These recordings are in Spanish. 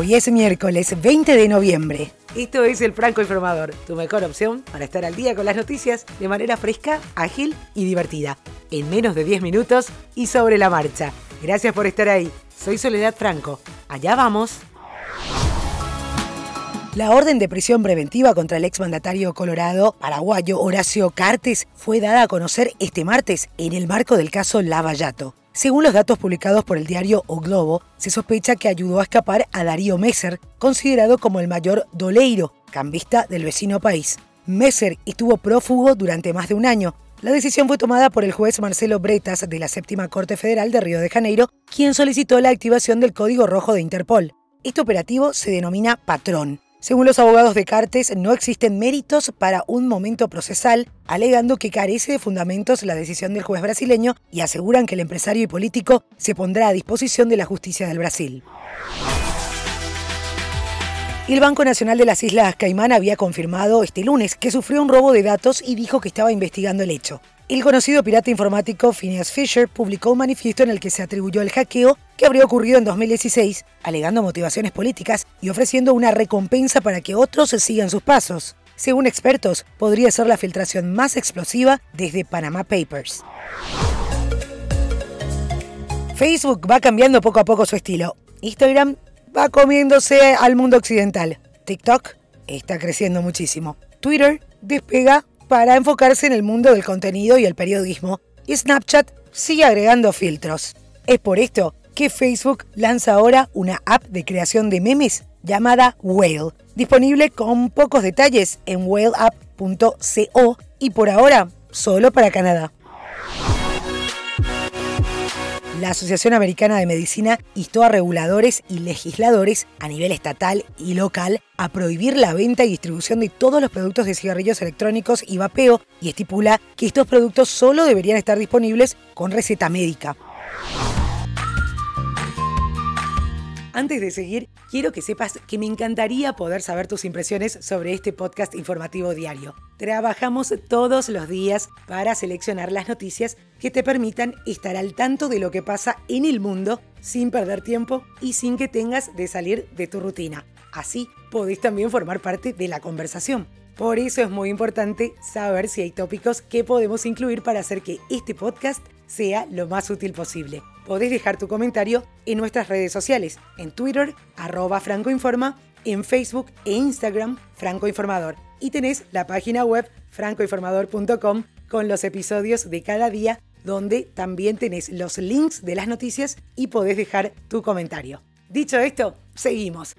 Hoy es miércoles 20 de noviembre. Esto es el Franco Informador, tu mejor opción para estar al día con las noticias de manera fresca, ágil y divertida. En menos de 10 minutos y sobre la marcha. Gracias por estar ahí. Soy Soledad Franco. Allá vamos. La orden de prisión preventiva contra el exmandatario colorado paraguayo Horacio Cartes fue dada a conocer este martes en el marco del caso Lavallato. Según los datos publicados por el diario O Globo, se sospecha que ayudó a escapar a Darío Messer, considerado como el mayor doleiro, cambista del vecino país. Messer estuvo prófugo durante más de un año. La decisión fue tomada por el juez Marcelo Bretas de la Séptima Corte Federal de Río de Janeiro, quien solicitó la activación del Código Rojo de Interpol. Este operativo se denomina Patrón. Según los abogados de Cartes, no existen méritos para un momento procesal, alegando que carece de fundamentos la decisión del juez brasileño y aseguran que el empresario y político se pondrá a disposición de la justicia del Brasil. El Banco Nacional de las Islas Caimán había confirmado este lunes que sufrió un robo de datos y dijo que estaba investigando el hecho. El conocido pirata informático Phineas Fisher publicó un manifiesto en el que se atribuyó el hackeo que habría ocurrido en 2016, alegando motivaciones políticas y ofreciendo una recompensa para que otros sigan sus pasos. Según expertos, podría ser la filtración más explosiva desde Panama Papers. Facebook va cambiando poco a poco su estilo. Instagram va comiéndose al mundo occidental. TikTok está creciendo muchísimo. Twitter despega para enfocarse en el mundo del contenido y el periodismo, y Snapchat sigue agregando filtros. Es por esto que Facebook lanza ahora una app de creación de memes llamada Whale, disponible con pocos detalles en whaleapp.co y por ahora solo para Canadá. La Asociación Americana de Medicina instó a reguladores y legisladores a nivel estatal y local a prohibir la venta y distribución de todos los productos de cigarrillos electrónicos y vapeo y estipula que estos productos solo deberían estar disponibles con receta médica. Antes de seguir, quiero que sepas que me encantaría poder saber tus impresiones sobre este podcast informativo diario. Trabajamos todos los días para seleccionar las noticias que te permitan estar al tanto de lo que pasa en el mundo sin perder tiempo y sin que tengas de salir de tu rutina. Así podés también formar parte de la conversación. Por eso es muy importante saber si hay tópicos que podemos incluir para hacer que este podcast sea lo más útil posible. Podés dejar tu comentario en nuestras redes sociales, en Twitter, arroba francoinforma, en Facebook e Instagram, francoinformador. Y tenés la página web francoinformador.com con los episodios de cada día, donde también tenés los links de las noticias y podés dejar tu comentario. Dicho esto, seguimos.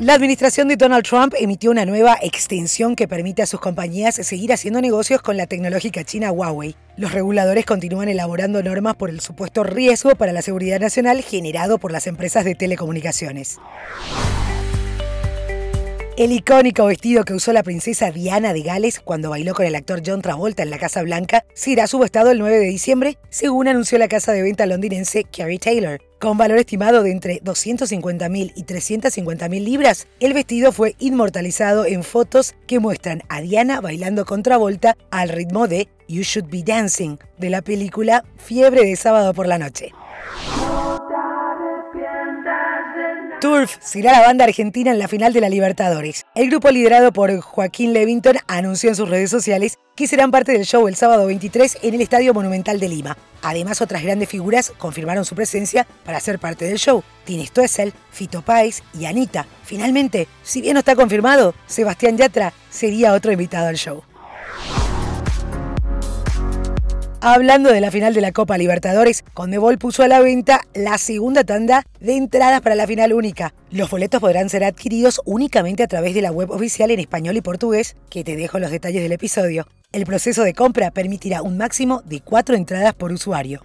La administración de Donald Trump emitió una nueva extensión que permite a sus compañías seguir haciendo negocios con la tecnológica china Huawei. Los reguladores continúan elaborando normas por el supuesto riesgo para la seguridad nacional generado por las empresas de telecomunicaciones. El icónico vestido que usó la princesa Diana de Gales cuando bailó con el actor John Travolta en la Casa Blanca será subastado el 9 de diciembre, según anunció la casa de venta londinense Carrie Taylor. Con valor estimado de entre 250.000 y 350.000 libras, el vestido fue inmortalizado en fotos que muestran a Diana bailando contra Volta al ritmo de You Should Be Dancing de la película Fiebre de sábado por la noche. Turf será la banda argentina en la final de la Libertadores. El grupo liderado por Joaquín Levington anunció en sus redes sociales que serán parte del show el sábado 23 en el Estadio Monumental de Lima. Además, otras grandes figuras confirmaron su presencia para ser parte del show. Tini Stoessel, Fito Páez y Anita. Finalmente, si bien no está confirmado, Sebastián Yatra sería otro invitado al show. Hablando de la final de la Copa Libertadores, Conmebol puso a la venta la segunda tanda de entradas para la final única. Los boletos podrán ser adquiridos únicamente a través de la web oficial en español y portugués, que te dejo los detalles del episodio. El proceso de compra permitirá un máximo de cuatro entradas por usuario.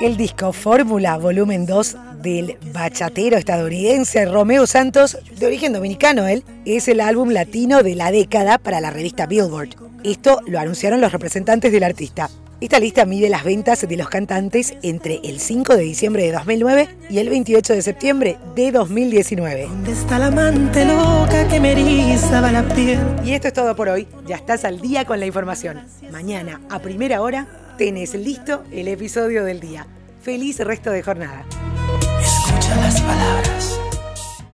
El disco Fórmula Volumen 2 del bachatero estadounidense Romeo Santos, de origen dominicano él, es el álbum latino de la década para la revista Billboard. Esto lo anunciaron los representantes del artista. Esta lista mide las ventas de los cantantes entre el 5 de diciembre de 2009 y el 28 de septiembre de 2019. ¿Dónde está la amante loca que me la piel? Y esto es todo por hoy. Ya estás al día con la información. Mañana, a primera hora, tenés listo el episodio del día. Feliz resto de jornada. Las palabras.